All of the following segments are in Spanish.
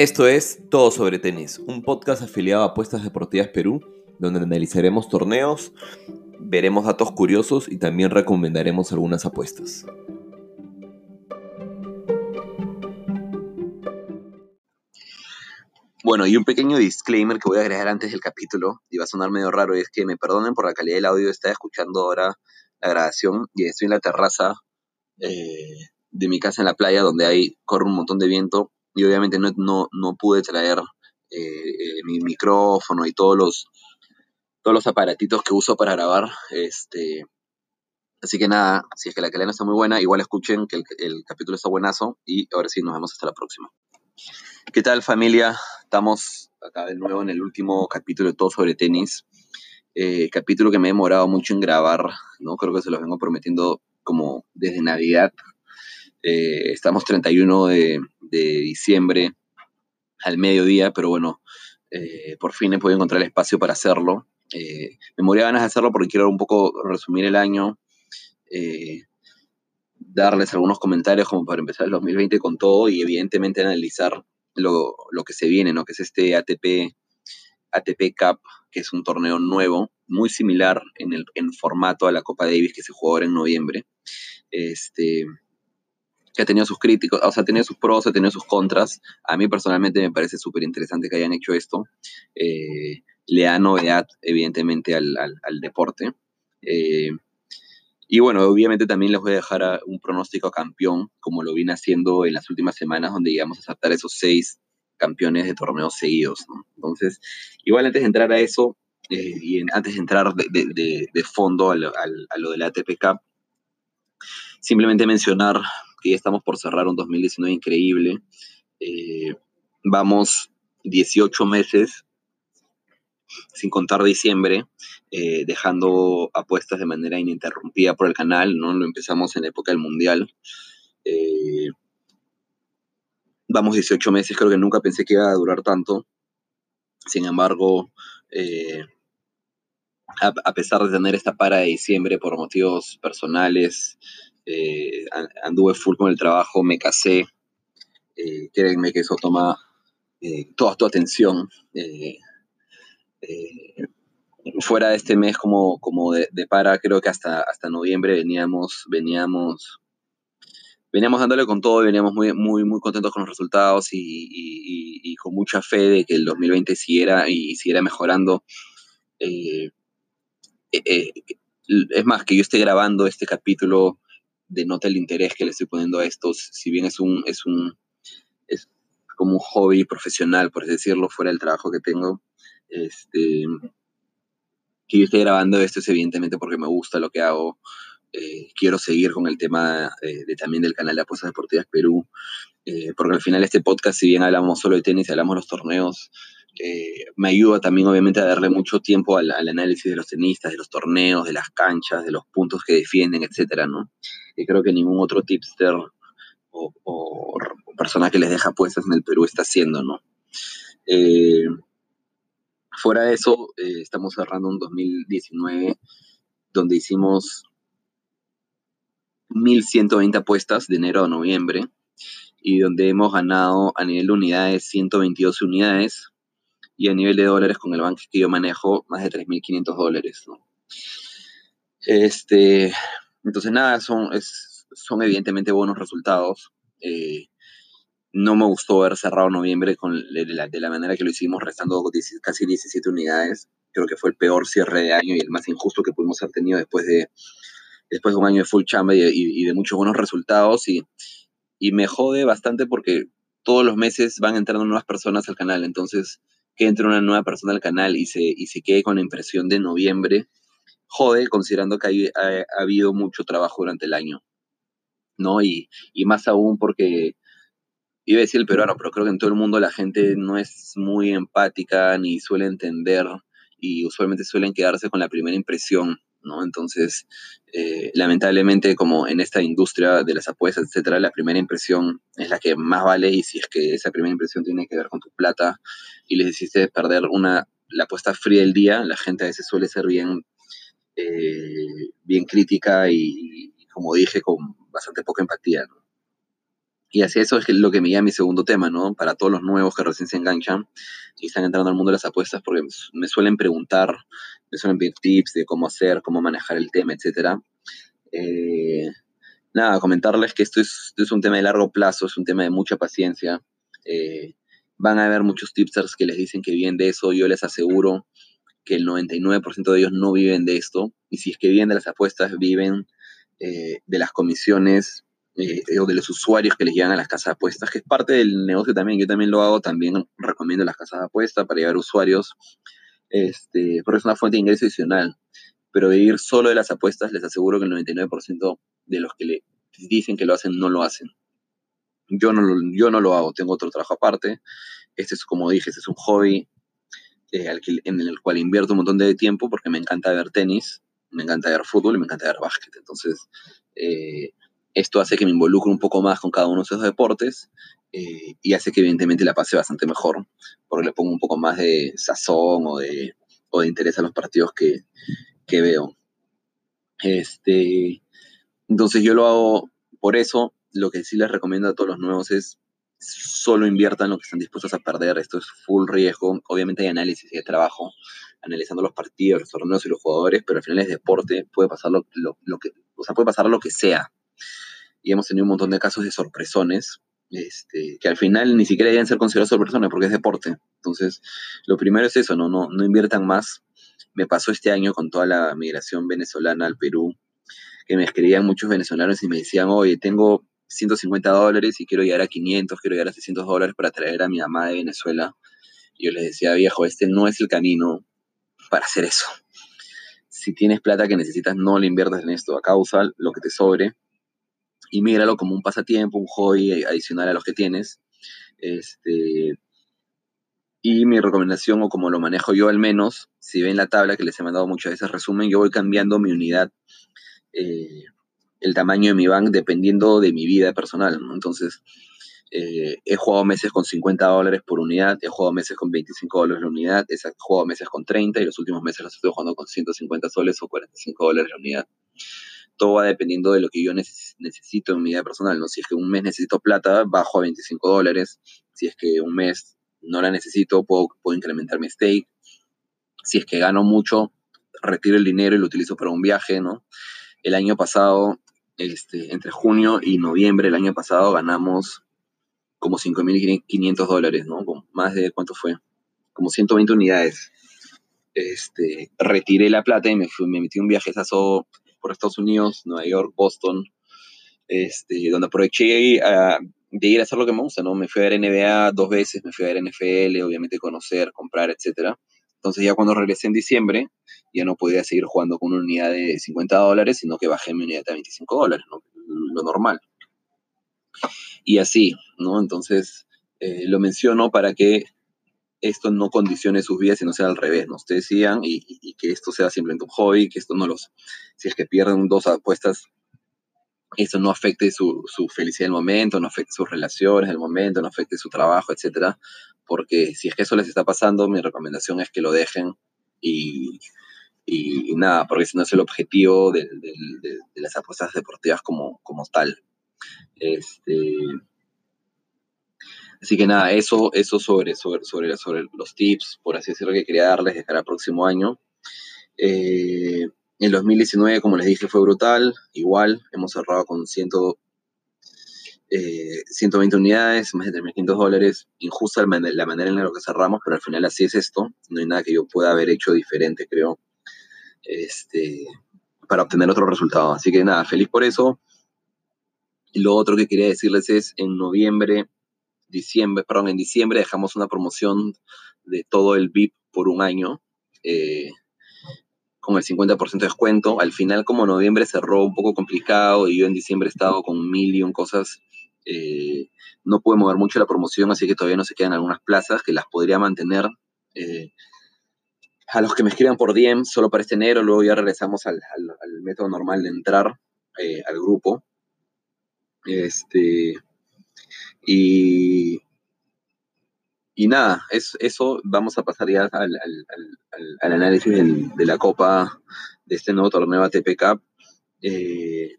Esto es Todo sobre Tenis, un podcast afiliado a Apuestas Deportivas Perú, donde analizaremos torneos, veremos datos curiosos y también recomendaremos algunas apuestas. Bueno, y un pequeño disclaimer que voy a agregar antes del capítulo, y va a sonar medio raro, y es que me perdonen por la calidad del audio, estaba escuchando ahora la grabación y estoy en la terraza eh, de mi casa en la playa donde hay, corre un montón de viento y obviamente no, no, no pude traer eh, eh, mi micrófono y todos los, todos los aparatitos que uso para grabar. Este, así que nada, si es que la calidad está muy buena, igual escuchen que el, capítulo está buenazo y ahora sí nos vemos hasta la próxima. ¿Qué tal familia? Estamos acá de nuevo en el último capítulo de Todo sobre Tenis. Eh, capítulo que me he demorado mucho en grabar, ¿no? Creo que se los vengo prometiendo como desde Navidad. Eh, estamos 31 de, diciembre al mediodía, pero bueno, eh, por fin he podido encontrar el espacio para hacerlo. Eh, me moría ganas de hacerlo porque quiero un poco resumir el año, darles algunos comentarios como para empezar el 2020 con todo y evidentemente analizar lo, que se viene, ¿no? que es este ATP, ATP Cup, que es un torneo nuevo, muy similar en el en formato a la Copa Davis que se jugó ahora en noviembre. Este, que ha tenido sus críticos, o sea, ha tenido sus pros, ha tenido sus contras. A mí personalmente me parece súper interesante que hayan hecho esto. Eh, le da novedad, evidentemente, al, deporte. Eh, y bueno, obviamente también les voy a dejar un pronóstico campeón, como lo vine haciendo en las últimas semanas, donde llegamos a saltar esos seis campeones de torneos seguidos. Entonces, igual antes de entrar a eso, eh, y antes de entrar de, fondo a lo, a lo de la ATP Cup, simplemente mencionar ya estamos por cerrar un 2019 increíble. Eh, vamos 18 meses, sin contar diciembre, eh, dejando apuestas de manera ininterrumpida por el canal, ¿no? Lo empezamos en la época del Mundial. Eh, vamos 18 meses, creo que nunca pensé que iba a durar tanto. Sin embargo, a, pesar de tener esta para de diciembre por motivos personales, eh, anduve full con el trabajo, me casé, eh, créanme que eso toma eh, toda tu atención. fuera de este mes como, como de, para, creo que hasta, hasta noviembre veníamos, veníamos, veníamos dándole con todo, veníamos muy, muy, muy contentos con los resultados y, con mucha fe de que el 2020 siguiera y siguiera mejorando. es más, que yo esté grabando este capítulo denota el interés que le estoy poniendo a estos, si bien es un, es un, es como un hobby profesional, por decirlo, fuera del trabajo que tengo, este, que yo esté grabando esto es evidentemente porque me gusta lo que hago, eh, quiero seguir con el tema eh, de, también del canal de Apuestas Deportivas Perú, eh, porque al final este podcast, si bien hablamos solo de tenis, hablamos de los torneos, eh, me ayuda también obviamente a darle mucho tiempo al, análisis de los tenistas, de los torneos, de las canchas, de los puntos que defienden, etcétera, ¿no? Y creo que ningún otro tipster o, persona que les deja puestas en el Perú está haciendo, ¿no? Eh, fuera de eso, eh, estamos cerrando un 2019 donde hicimos 1.120 apuestas de enero a noviembre y donde hemos ganado a nivel de unidades 122 unidades, y a nivel de dólares con el banco que yo manejo más de 3.500 dólares. ¿no? Este, entonces, nada, son, son evidentemente buenos resultados. Eh, no me gustó haber cerrado noviembre con, de, la, manera que lo hicimos, restando casi 17 unidades. Creo que fue el peor cierre de año y el más injusto que pudimos haber tenido después de, después de un año de full chamba y, de muchos buenos resultados. Y, y me jode bastante porque todos los meses van entrando nuevas personas al canal. Entonces, que entre una nueva persona al canal y se, y se quede con la impresión de noviembre, jode, considerando que ha, habido mucho trabajo durante el año, ¿no? Y, y, más aún porque, iba a decir el peruano, pero creo que en todo el mundo la gente no es muy empática ni suele entender y usualmente suelen quedarse con la primera impresión ¿no? Entonces, eh, lamentablemente, como en esta industria de las apuestas, etcétera, la primera impresión es la que más vale y si es que esa primera impresión tiene que ver con tu plata y les hiciste perder una, la apuesta fría del día, la gente a veces suele ser bien, eh, bien crítica y, como dije, con bastante poca empatía, Y así eso es lo que me llama mi segundo tema, ¿no? Para todos los nuevos que recién se enganchan y están entrando al mundo de las apuestas, porque me suelen preguntar, me suelen pedir tips de cómo hacer, cómo manejar el tema, etc. Eh, nada, comentarles que esto es, un tema de largo plazo, es un tema de mucha paciencia. Eh, van a haber muchos tipsters que les dicen que viven de eso, yo les aseguro que el 99% de ellos no viven de esto, y si es que viven de las apuestas, viven eh, de las comisiones eh, o de los usuarios que les llegan a las casas de apuestas, que es parte del negocio también. Yo también lo hago, también recomiendo las casas de apuestas para llevar usuarios, este, porque es una fuente de ingreso adicional. Pero vivir solo de las apuestas, les aseguro que el 99% de los que le dicen que lo hacen, no lo hacen. Yo no, yo no lo hago, tengo otro trabajo aparte. Este es, como dije, este es un hobby eh, en el cual invierto un montón de tiempo porque me encanta ver tenis, me encanta ver fútbol y me encanta ver básquet. Entonces, eh, esto hace que me involucre un poco más con cada uno de esos deportes eh, y hace que evidentemente la pase bastante mejor, porque le pongo un poco más de sazón o de, o de interés a los partidos que, que veo. Este, entonces yo lo hago por eso. Lo que sí les recomiendo a todos los nuevos es solo inviertan lo que están dispuestos a perder. Esto es full riesgo. Obviamente hay análisis y hay trabajo analizando los partidos, los torneos y los jugadores, pero al final es deporte. Puede pasar lo, lo que, o sea, puede pasar lo que sea y hemos tenido un montón de casos de sorpresones, este, que al final ni siquiera deben ser considerados sorpresones porque es deporte. Entonces, lo primero es eso, no, no, no inviertan más. Me pasó este año con toda la migración venezolana al Perú, que me escribían muchos venezolanos y me decían, oye, tengo 150 dólares y quiero llegar a 500, quiero llegar a 600 dólares para traer a mi mamá de Venezuela. Y yo les decía, viejo, este no es el camino para hacer eso. Si tienes plata que necesitas, no le inviertas en esto. A causa lo que te sobre y míralo como un pasatiempo, un hobby adicional a los que tienes. Este, y mi recomendación, o como lo manejo yo al menos, si ven la tabla que les he mandado muchas veces resumen, yo voy cambiando mi unidad, eh, el tamaño de mi bank, dependiendo de mi vida personal. Entonces, eh, he jugado meses con 50 dólares por unidad, he jugado meses con 25 dólares la unidad, he jugado meses con 30 y los últimos meses los estoy jugando con 150 soles o 45 dólares la unidad todo va dependiendo de lo que yo necesito en mi vida personal, ¿no? Si es que un mes necesito plata, bajo a 25 dólares. Si es que un mes no la necesito, puedo, puedo incrementar mi stake. Si es que gano mucho, retiro el dinero y lo utilizo para un viaje, ¿no? El año pasado, este, entre junio y noviembre del año pasado, ganamos como 5.500 dólares, ¿no? más de, ¿cuánto fue? Como 120 unidades. Este, retiré la plata y me, fui, me metí un viaje por Estados Unidos, Nueva York, Boston, este, donde aproveché ah, de ir a hacer lo que me gusta, ¿no? Me fui a ver NBA dos veces, me fui a ver NFL, obviamente conocer, comprar, etc. Entonces ya cuando regresé en diciembre, ya no podía seguir jugando con una unidad de 50 dólares, sino que bajé mi unidad a 25 dólares. Lo normal. Y así, ¿no? Entonces, eh, lo menciono para que esto no condicione sus vidas, sino sea al revés, ¿no? Ustedes sigan y, que esto sea simplemente un hobby, que esto no los, si es que pierden dos apuestas, esto no afecte su, felicidad del momento, no afecte sus relaciones del momento, no afecte su trabajo, etcétera, porque si es que eso les está pasando, mi recomendación es que lo dejen y, nada, porque ese no es el objetivo de, las apuestas deportivas como, como tal. Este, Así que nada, eso, eso sobre, sobre, sobre, sobre los tips, por así decirlo, que quería darles de cara al próximo año. Eh, en 2019, como les dije, fue brutal. Igual, hemos cerrado con 100, 120 eh, unidades, más de 3.500 dólares. Injusta la manera en la que cerramos, pero al final así es esto. No hay nada que yo pueda haber hecho diferente, creo, este, para obtener otro resultado. Así que nada, feliz por eso. Lo otro que quería decirles es, en noviembre diciembre, perdón, en diciembre dejamos una promoción de todo el VIP por un año, eh, con el 50% de descuento. Al final, como noviembre cerró un poco complicado y yo en diciembre he estado con mil y un cosas, eh, no pude mover mucho la promoción, así que todavía no se quedan algunas plazas que las podría mantener. Eh, a los que me escriban por DM solo para este enero, luego ya regresamos al, al método normal de entrar al grupo. Este, y, y nada, es, eso vamos a pasar ya al, análisis de la Copa de este nuevo torneo ATP Cup. Eh,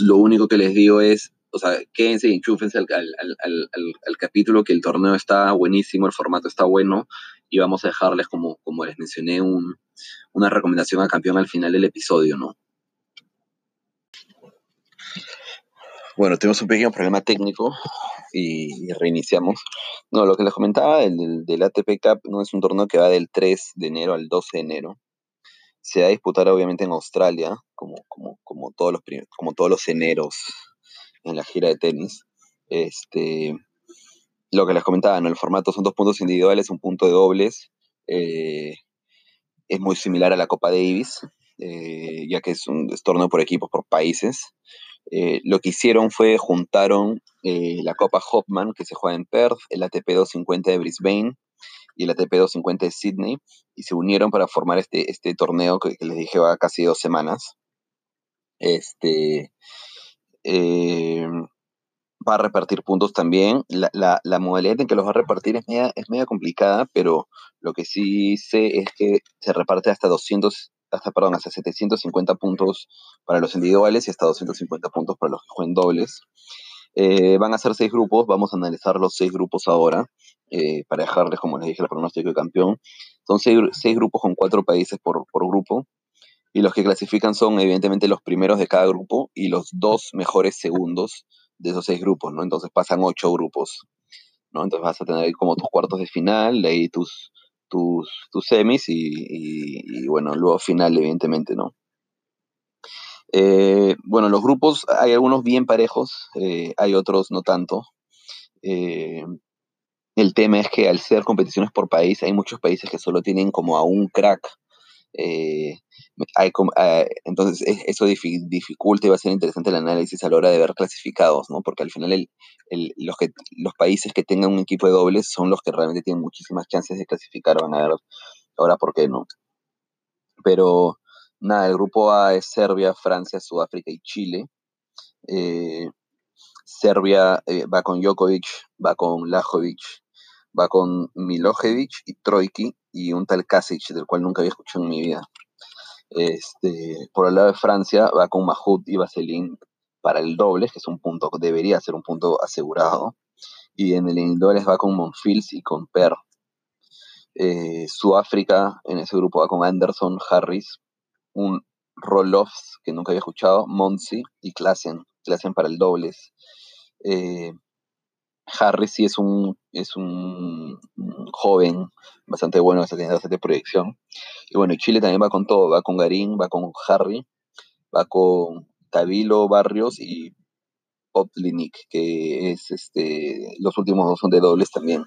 lo único que les digo es, o sea, quédense y enchúfense al, al, capítulo, que el torneo está buenísimo, el formato está bueno, y vamos a dejarles, como, como les mencioné, un, una recomendación a campeón al final del episodio, ¿no? Bueno, tenemos un pequeño problema técnico y, reiniciamos. No, lo que les comentaba del, del, ATP Cup no es un torneo que va del 3 de enero al 12 de enero. Se va a disputar obviamente en Australia, como, como, como, todos, los, como todos los eneros en la gira de tenis. Este, lo que les comentaba, ¿no? el formato son dos puntos individuales, un punto de dobles. Eh, es muy similar a la Copa Davis, eh, ya que es un torneo por equipos, por países. Eh, lo que hicieron fue juntaron la Copa Hopman, que se juega en Perth, el ATP 250 de Brisbane y el ATP 250 de Sydney, y se unieron para formar este, este torneo que, les dije va casi dos semanas. Este, eh, va a repartir puntos también. La, modalidad en que los va a repartir es media, es media complicada, pero lo que sí sé es que se reparte hasta 200, hasta, perdón, hasta 750 puntos para los individuales y hasta 250 puntos para los que jueguen dobles. Eh, van a ser seis grupos, vamos a analizar los seis grupos ahora, eh, para dejarles, como les dije, el pronóstico de campeón. Son seis, grupos con cuatro países por, por grupo y los que clasifican son evidentemente los primeros de cada grupo y los dos mejores segundos de esos seis grupos, ¿no? Entonces pasan ocho grupos, ¿no? Entonces vas a tener como tus cuartos de final, ahí tus, tus, tus semis y, bueno, luego final, evidentemente, ¿no? Eh, bueno, los grupos, hay algunos bien parejos, eh, hay otros no tanto. Eh, el tema es que al ser competiciones por país, hay muchos países que solo tienen como a un crack eh, ah, entonces e, eso dificulta y va a ser interesante el análisis a la hora de ver clasificados, ¿no? Porque al final el, los, que, los países que tengan un equipo de dobles son los que realmente tienen muchísimas chances de clasificar, van a ver ahora por qué no. Pero nada, el grupo A es Serbia, Francia, Sudáfrica y Chile. Eh, Serbia eh, va con Djokovic, va con Lajovic, va con Milojevic y Troiki y un tal Kasic, del cual nunca había escuchado en mi vida. Este, por el lado de Francia va con Mahut y Vaseline para el doble, que es un punto, debería ser un punto asegurado. Y en el individuales va con Monfils y con Per. Eh, Sudáfrica en ese grupo va con Anderson, Harris, un Roloffs que nunca había escuchado, Monsi y Klassen, Klassen para el dobles. Eh, Harris sí es un, es un, joven bastante bueno, tiene bastante proyección. Y bueno, Chile también va con todo, va con Garín, va con Harry, va con Tabilo Barrios y Poplinik, que es este, los últimos dos son de dobles también.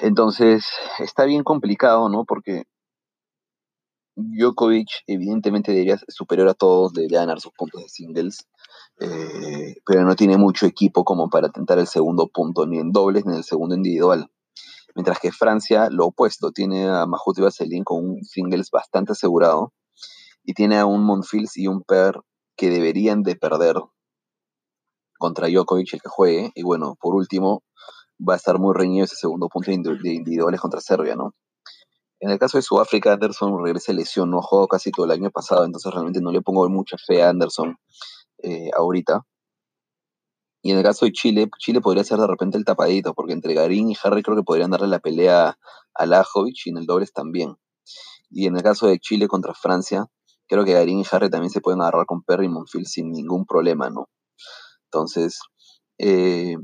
Entonces, está bien complicado, ¿no? Porque Djokovic evidentemente debería ser superior a todos, debería ganar sus puntos de singles, eh, pero no tiene mucho equipo como para tentar el segundo punto, ni en dobles ni en el segundo individual. Mientras que Francia, lo opuesto, tiene a Mahut y Vaseline con un singles bastante asegurado y tiene a un Monfils y un Per que deberían de perder contra Djokovic el que juegue. Y bueno, por último, va a estar muy reñido ese segundo punto de individuales contra Serbia, ¿no? En el caso de Sudáfrica, Anderson regresa lesión, no jugó casi todo el año pasado, entonces realmente no le pongo mucha fe a Anderson eh, ahorita. Y en el caso de Chile, Chile podría ser de repente el tapadito, porque entre Garín y Harry creo que podrían darle la pelea a Lajovic y en el dobles también. Y en el caso de Chile contra Francia, creo que Garín y Harry también se pueden agarrar con Perry y Monfil sin ningún problema, ¿no? Entonces, eh,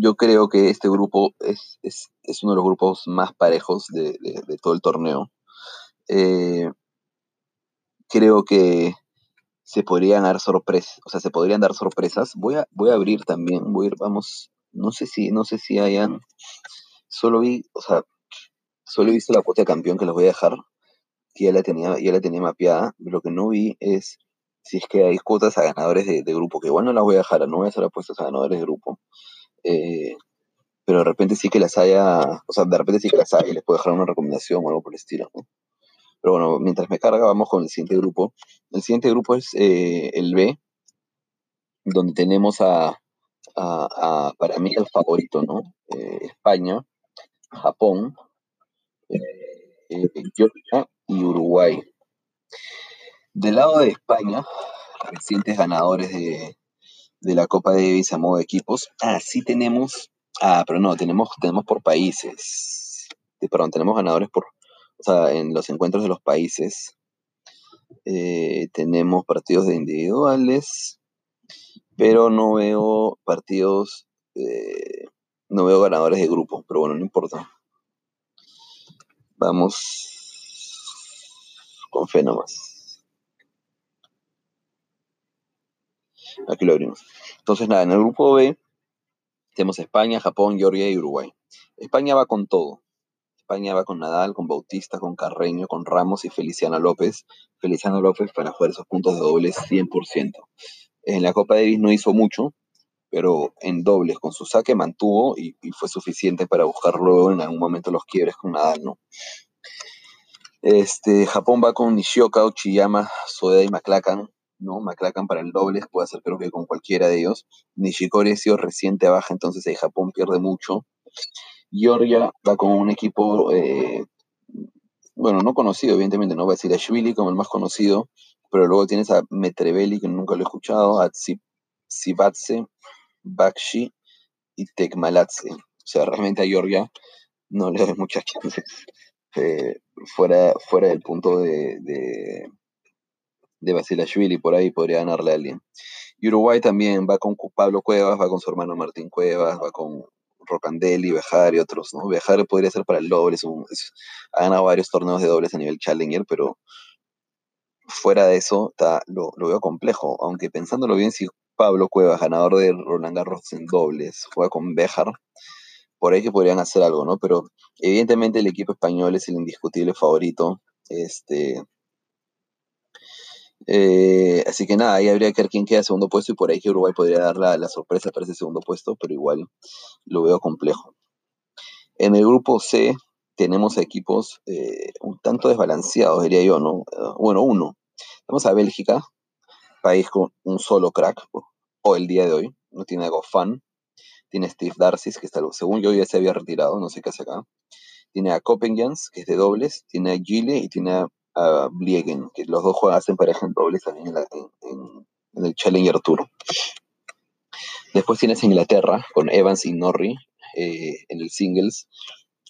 yo creo que este grupo es, uno de los grupos más parejos de, todo el torneo. Eh, creo que se podrían dar sorpresas, o sea, se podrían dar sorpresas. Voy a, voy a abrir también, voy a ir, vamos, no sé si, no sé si hayan, solo vi, o sea, solo he visto la cuota de campeón que les voy a dejar, que ya la tenía, ya la tenía mapeada, lo que no vi es si es que hay cuotas a ganadores de, grupo, que igual no las voy a dejar, no voy a hacer apuestas a ganadores de grupo. Eh, pero de repente sí que las haya, o sea, de repente sí que las haya y les puedo dejar una recomendación o algo por el estilo, Pero bueno, mientras me carga, vamos con el siguiente grupo. El siguiente grupo es eh, el B, donde tenemos a, para mí, el favorito, ¿no? Eh, España, Japón, Georgia y Uruguay. Del lado de España, recientes ganadores de, la Copa Davis a modo de equipos. Ah, sí tenemos. Ah, pero no, tenemos, tenemos por países. Perdón, tenemos ganadores por. O sea, en los encuentros de los países. Eh, tenemos partidos de individuales. Pero no veo partidos. Eh, no veo ganadores de grupo. Pero bueno, no importa. Vamos con fe nomás. Aquí lo abrimos. Entonces, nada, en el grupo B tenemos España, Japón, Georgia y Uruguay. España va con todo. España va con Nadal, con Bautista, con Carreño, con Ramos y Feliciano López. Feliciano López para jugar esos puntos de dobles 100%. En la Copa Davis no hizo mucho, pero en dobles con su saque mantuvo y, fue suficiente para buscar luego en algún momento los quiebres con Nadal, ¿no? Este, Japón va con Nishioka, Uchiyama, Soeda y McLachlan. ¿No? McLachlan para el doble puede hacer creo que con cualquiera de ellos. Nishikori ha sido reciente baja, entonces ahí Japón pierde mucho. Georgia va con un equipo, eh, bueno, no conocido, evidentemente, no va a decir Ashvili como el más conocido, pero luego tienes a Metrevelli, que nunca lo he escuchado, a Sibatse, Bakshi y Tekmalatse. O sea, realmente a Georgia no le doy muchas chances. Eh, fuera, fuera del punto de Basilashvili, por ahí podría ganarle a alguien. Y Uruguay también va con Pablo Cuevas, va con su hermano Martín Cuevas, va con Rocandelli, Bejar y otros, ¿no? Bejar podría ser para el doble, ha ganado varios torneos de dobles a nivel Challenger, pero fuera de eso está, lo, veo complejo, aunque pensándolo bien, si Pablo Cuevas, ganador de Roland Garros en dobles, juega con Bejar, por ahí que podrían hacer algo, ¿no? Pero evidentemente el equipo español es el indiscutible favorito. Este, eh, así que nada, ahí habría que ver quién queda segundo puesto y por ahí que Uruguay podría dar la, sorpresa para ese segundo puesto, pero igual lo veo complejo. En el grupo C tenemos equipos eh, un tanto desbalanceados, diría yo, ¿no? Eh, bueno, uno. Tenemos a Bélgica, país con un solo crack, o el día de hoy, no tiene algo fan. Tiene Steve Darcy, que está, según yo ya se había retirado, no sé qué hace acá. Tiene a Copenhagen, que es de dobles. Tiene a Gile y tiene a a Bliegen, que los dos juegan, hacen pareja en dobles también en, el Challenger Tour. Después tienes Inglaterra con Evans y Norrie eh, en el singles.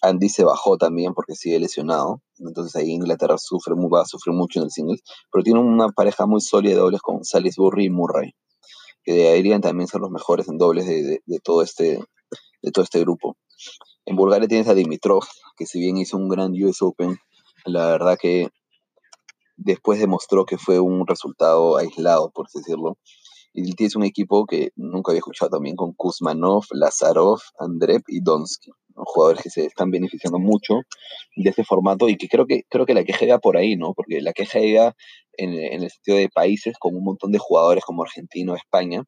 Andy se bajó también porque sigue lesionado. Entonces ahí Inglaterra sufre, va a sufrir mucho en el singles. Pero tiene una pareja muy sólida de dobles con Salisbury y Murray. Que deberían también ser los mejores en dobles de, todo, este, de todo este grupo. En Bulgaria tienes a Dimitrov, que si bien hizo un gran US Open, la verdad que después demostró que fue un resultado aislado, por así decirlo. Y tienes un equipo que nunca había escuchado también con Kuzmanov, Lazarov, Andrev y Donsky, jugadores que se están beneficiando mucho de este formato y que creo que creo que la queja iba por ahí, ¿no? Porque la queja iba en, el sentido de países con un montón de jugadores como Argentina España,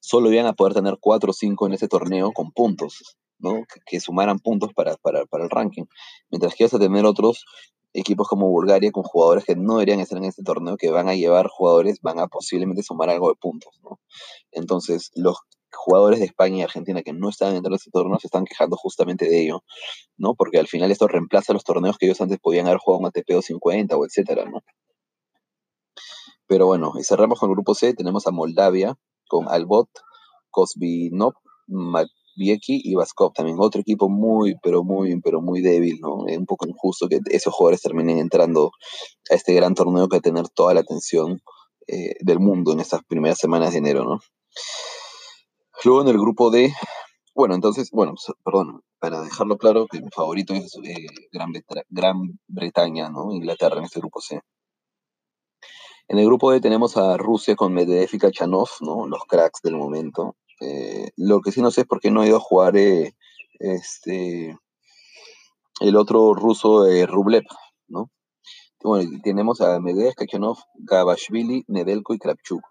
solo iban a poder tener cuatro o cinco en ese torneo con puntos, ¿no? Que, sumaran puntos para, para, para, el ranking. Mientras que vas a tener otros equipos como Bulgaria con jugadores que no deberían estar en este torneo, que van a llevar jugadores, van a posiblemente sumar algo de puntos, ¿no? Entonces, los jugadores de España y Argentina que no están dentro de este torneo se están quejando justamente de ello, ¿no? Porque al final esto reemplaza los torneos que ellos antes podían haber jugado en ATP 250 o etcétera, ¿no? Pero bueno, y cerramos con el grupo C, tenemos a Moldavia con Albot, Kosbinov, Vieki y Vaskov también, otro equipo muy, pero muy, pero muy débil, ¿no? Es un poco injusto que esos jugadores terminen entrando a este gran torneo que va a tener toda la atención eh, del mundo en estas primeras semanas de enero, ¿no? Luego en el grupo D, bueno, entonces, bueno, perdón, para dejarlo claro, que mi favorito es eh, Gran, Gran Bretaña, ¿no? Inglaterra en este grupo C. En el grupo D tenemos a Rusia con Medvedev y Kachanov, ¿no? Los cracks del momento. Eh, lo que sí no sé es por qué no ha ido a jugar eh, este, el otro ruso eh, Rublev, ¿no? Bueno, tenemos a Medvedev, Kachanov, Gabashvili, Nedelko y Krapchuk.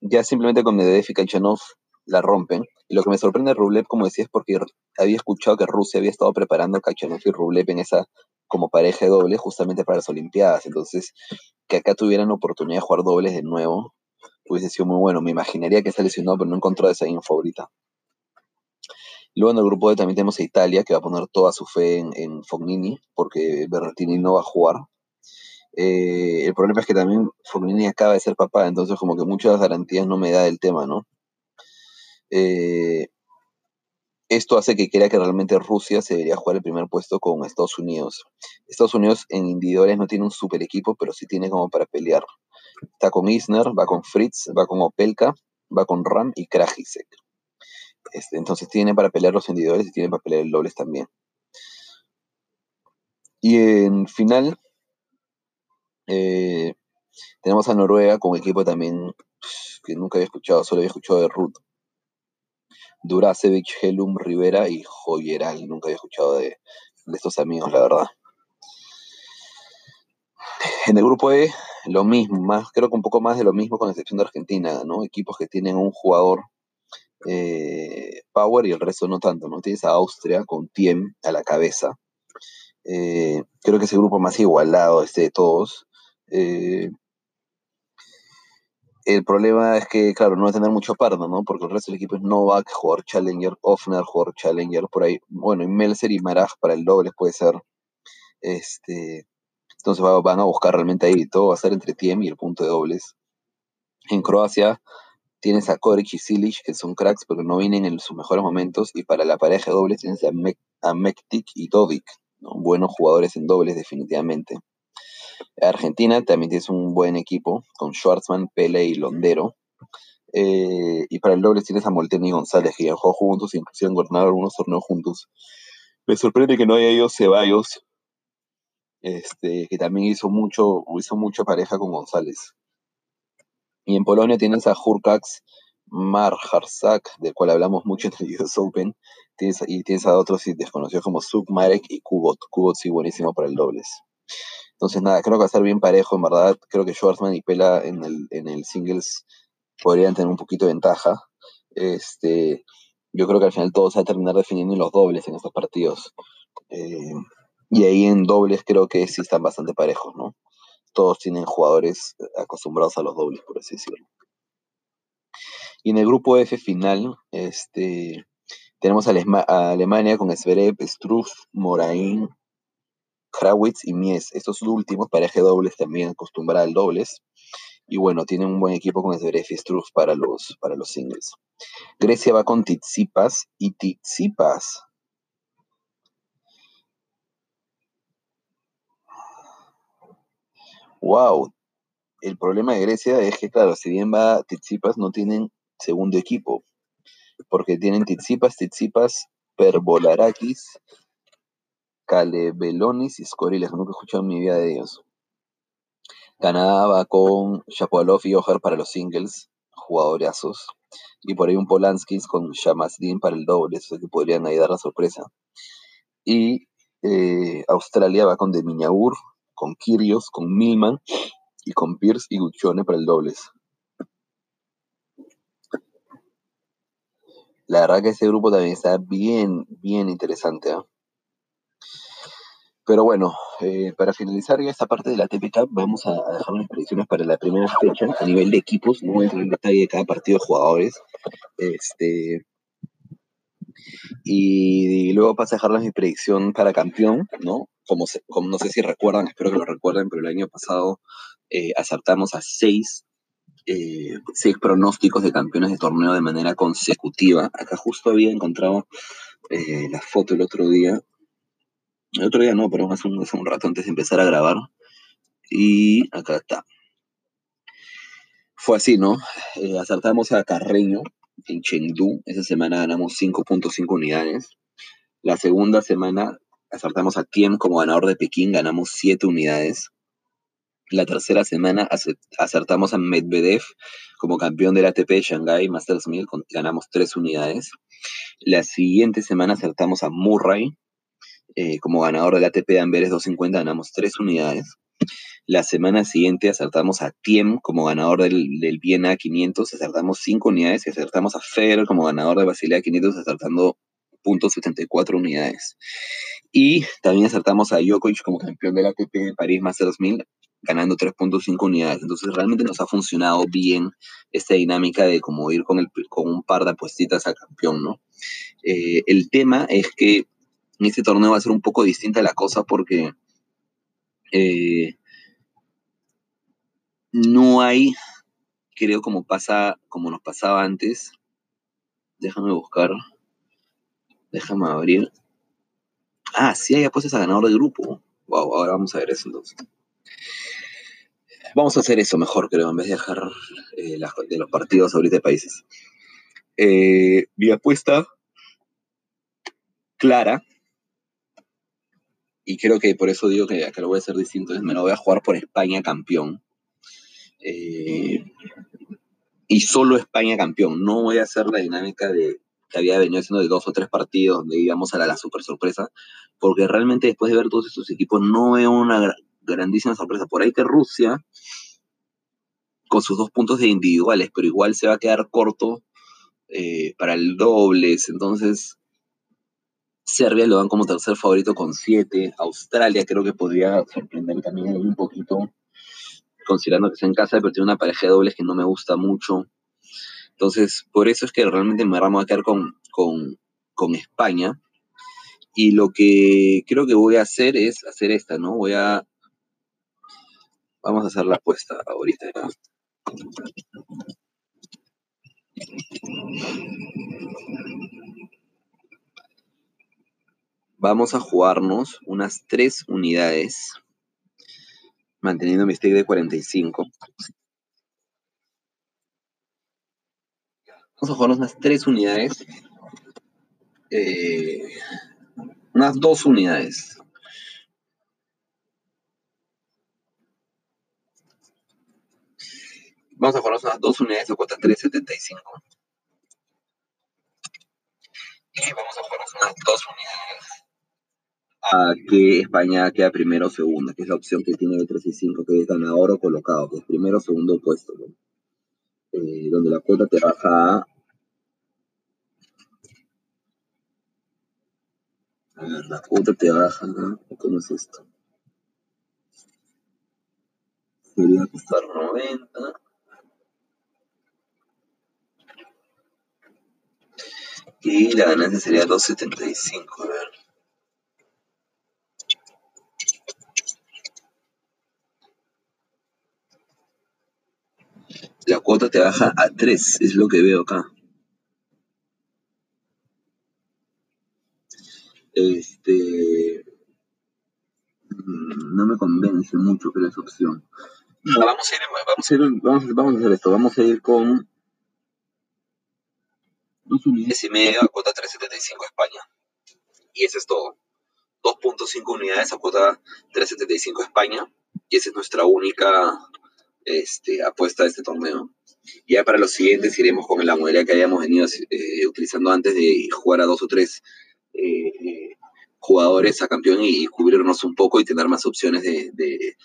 ya simplemente con Medvedev y Kachanov la rompen. Y lo que me sorprende de Rublev, como decía, es porque había escuchado que Rusia había estado preparando a Kachanov y Rublev en esa como pareja de doble justamente para las Olimpiadas. Entonces, que acá tuvieran oportunidad de jugar dobles de nuevo, hubiese sido muy bueno. Me imaginaría que está lesionado, pero no encontró esa info ahorita. Luego en el grupo D también tenemos a Italia, que va a poner toda su fe en, Fognini, porque Berrettini no va a jugar. Eh, el problema es que también Fognini acaba de ser papá, entonces como que muchas garantías no me da el tema, ¿no? Eh, esto hace que crea que realmente Rusia se debería jugar el primer puesto con Estados Unidos. Estados Unidos en individuales no tiene un super equipo, pero sí tiene como para pelear. Está con Isner, va con Fritz, va con Opelka, va con Ram y Krajicek. Este, entonces tiene para pelear los individuales y tiene para pelear el dobles también. Y en final, eh, tenemos a Noruega con un equipo también que nunca había escuchado, solo había escuchado de Ruth. Duracevic, Helum, Rivera y Joyeral. Nunca había escuchado de, estos amigos, la verdad. En el grupo E, lo mismo, más, creo que un poco más de lo mismo con excepción de Argentina, ¿no? Equipos que tienen un jugador eh, power y el resto no tanto, ¿no? Tienes a Austria con Tiem a la cabeza. Eh, creo que es el grupo más igualado este de todos. Eh, el problema es que, claro, no va a tener mucho pardo, ¿no? Porque el resto del equipo es Novak, jugador Challenger, Offner, jugador Challenger, por ahí. Bueno, y Melzer y Maraj para el doble puede ser. Este, entonces van a buscar realmente ahí. Todo va a ser entre Tiem y el punto de dobles. En Croacia tienes a Koric y Silic, que son cracks, pero no vienen en sus mejores momentos. Y para la pareja de dobles tienes a, Mektik y Dodik, buenos jugadores en dobles, definitivamente. Argentina también tiene un buen equipo con Schwartzman, Pele y Londero. Eh, y para el doble tienes a Molteni y González, que ya jugado juntos, inclusive han ganado algunos torneos juntos. Me sorprende que no haya ido Ceballos, este, que también hizo mucho, hizo mucha pareja con González. Y en Polonia tienes a Hurkax Mar Harzak, del cual hablamos mucho en el US Open, y tienes a otros desconocidos como Suk Marek y Kubot. Kubot sí buenísimo para el dobles. Entonces, nada, creo que va a estar bien parejo, en verdad. Creo que Schwarzman y Pela en el, en el singles podrían tener un poquito de ventaja. Este, yo creo que al final todo se va a terminar definiendo en los dobles en estos partidos. Eh, y ahí en dobles creo que sí están bastante parejos, ¿no? Todos tienen jugadores acostumbrados a los dobles, por así decirlo. Y en el grupo F final, este, tenemos a, Alemania con Zverev, Struff, Moraín, Krawitz y Mies. Estos últimos, pareja dobles, también acostumbrada al dobles. Y bueno, tienen un buen equipo con Zverev y Struff para los, para los singles. Grecia va con Tizipas y Tizipas. Wow. El problema de Grecia es que, claro, si bien va Tizipas, no tienen segundo equipo. Porque tienen Tizipas, Tizipas, Perbolarakis Belonis y Skoriles, nunca he escuchado en mi vida de ellos. Canadá va con Shapovalov y Ojar para los singles, jugadorazos. Y por ahí un Polanskis con Shamasdin para el doble, eso que podrían ahí dar la sorpresa. Y eh, Australia va con De con Kirios, con Milman y con Pierce y Guccione para el dobles. La verdad que ese grupo también está bien, bien interesante. ¿eh? Pero bueno, eh, para finalizar esta parte de la TPK, vamos a, dejar unas predicciones para la primera fecha a nivel de equipos. No voy a entrar en detalle de cada partido de jugadores. Este, y, luego paso a dejarles mi predicción para campeón, ¿no? Como, como no sé si recuerdan, espero que lo recuerden, pero el año pasado eh, acertamos a seis, eh, seis pronósticos de campeones de torneo de manera consecutiva. Acá justo había encontrado la foto el otro día el otro día no, pero hace un, hace un rato antes de empezar a grabar. Y acá está. Fue así, ¿no? Eh, acertamos a Carreño en Chengdu. Esa semana ganamos 5.5 unidades. La segunda semana acertamos a Tiem como ganador de Pekín, ganamos 7 unidades. La tercera semana acertamos a Medvedev como campeón del ATP Shanghai Masters 1000, ganamos 3 unidades. La siguiente semana acertamos a Murray eh, como ganador del ATP de Amberes 250 ganamos tres unidades. La semana siguiente acertamos a Tiem como ganador del, del Viena 500, acertamos cinco unidades y acertamos a Fer como ganador de Basilea 500, acertando .74 unidades. Y también acertamos a Djokovic como campeón del ATP de París Masters 1000, ganando 3.5 unidades. Entonces realmente nos ha funcionado bien esta dinámica de como ir con, el, con un par de apuestitas a campeón, ¿no? Eh, el tema es que en este torneo va a ser un poco distinta la cosa porque eh, no hay, creo como pasa, como nos pasaba antes. Déjame buscar. Déjame abrir. Ah, sí hay apuestas a ganador de grupo. Wow, ahora vamos a ver eso entonces. Vamos a hacer eso mejor, creo, en vez de dejar eh, de los partidos ahorita de países. Eh, mi apuesta clara, y creo que por eso digo que acá lo voy a hacer distinto, es me lo voy a jugar por España campeón. Eh, y solo España campeón. No voy a hacer la dinámica de que había venido haciendo de dos o tres partidos donde íbamos a la, super sorpresa, porque realmente después de ver todos estos equipos no veo una grandísima sorpresa. Por ahí que Rusia, con sus dos puntos de individuales, pero igual se va a quedar corto eh, para el dobles. Entonces, Serbia lo dan como tercer favorito con siete. Australia creo que podría sorprender también un poquito, considerando que está en casa, pero tiene una pareja de dobles que no me gusta mucho. Entonces, por eso es que realmente me vamos a quedar con, con, con España. Y lo que creo que voy a hacer es hacer esta, ¿no? Voy a Vamos a hacer la apuesta ahorita. Vamos a jugarnos unas tres unidades, manteniendo mi stake de 45. Vamos a jugarnos unas tres unidades, eh, unas dos unidades. Vamos a jugar unas dos unidades de cuota 3.75. Y vamos a jugar unas dos unidades a que España queda primero o segunda, que es la opción que tiene de 3 y 5, que es ganador o colocado, que es primero o segundo puesto. Eh, donde la cuota te baja a... A ver, la cuota te baja a... ¿Cómo es esto? Sería costar 90. Y la ganancia sería 2.75, a ver. La cuota te baja a 3, es lo que veo acá. Este. Mm, no me convence mucho que esa opción. vamos a ir, vamos a ir, vamos, vamos a hacer esto. Vamos a ir con dos unidades y medio a cuota 375 España. Y eso es todo. 2.5 unidades a cuota 375 España. Y esa es nuestra única este, apuesta de este torneo. Ya para los siguientes iremos con la modalidad que habíamos venido eh, utilizando antes de jugar a dos o tres eh, eh, jugadores a campeón y, cubrirnos un poco y tener más opciones de, de,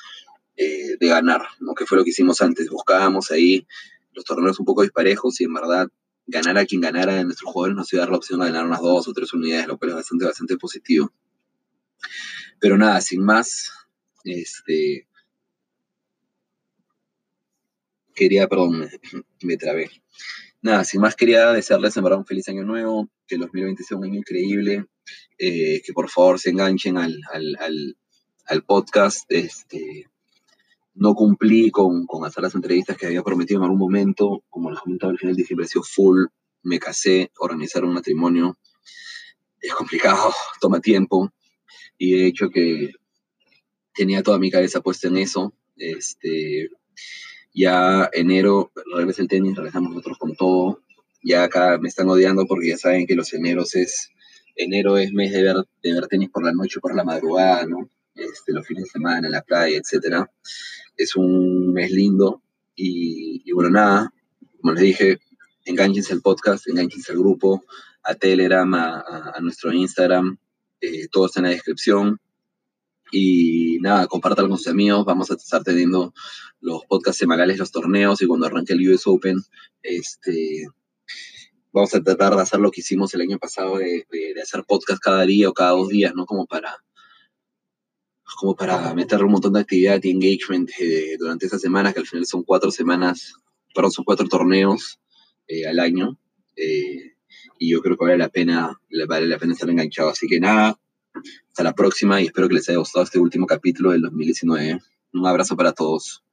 de ganar, ¿no? que fue lo que hicimos antes. Buscábamos ahí los torneos un poco disparejos y en verdad ganar a quien ganara de nuestros jugadores nos iba a dar la opción de ganar unas dos o tres unidades, lo cual es bastante, bastante positivo. Pero nada, sin más, este, quería, perdón, me, trabé. Nada, sin más quería desearles en verdad un feliz año nuevo, que el 2020 sea un año increíble, eh, que por favor se enganchen al, al, al podcast, este, no cumplí con, con, hacer las entrevistas que había prometido en algún momento. Como les comentaba, al final de diciembre sido full. Me casé, organizar un matrimonio es complicado, toma tiempo. Y he hecho que tenía toda mi cabeza puesta en eso. Este, ya enero regresa el tenis, regresamos nosotros con todo. Ya acá me están odiando porque ya saben que los eneros es, enero es mes de ver, de ver tenis por la noche, por la madrugada, ¿no? Este, los fines de semana, en la playa, etcétera es un mes lindo y, bueno, nada, como les dije, enganchense al podcast, enganchense al grupo, a Telegram, a, nuestro Instagram, eh, todo está en la descripción. Y nada, compártanlo con sus amigos, vamos a estar teniendo los podcasts semanales, los torneos y cuando arranque el US Open, este, vamos a tratar de hacer lo que hicimos el año pasado de, de hacer podcast cada día o cada dos días, ¿no? Como para como para meterle un montón de actividad y engagement eh, durante esas semanas, que al final son cuatro semanas, perdón, son cuatro torneos eh, al año. Eh, y yo creo que vale la pena, vale la pena estar enganchado. Así que nada, hasta la próxima y espero que les haya gustado este último capítulo del 2019. Un abrazo para todos.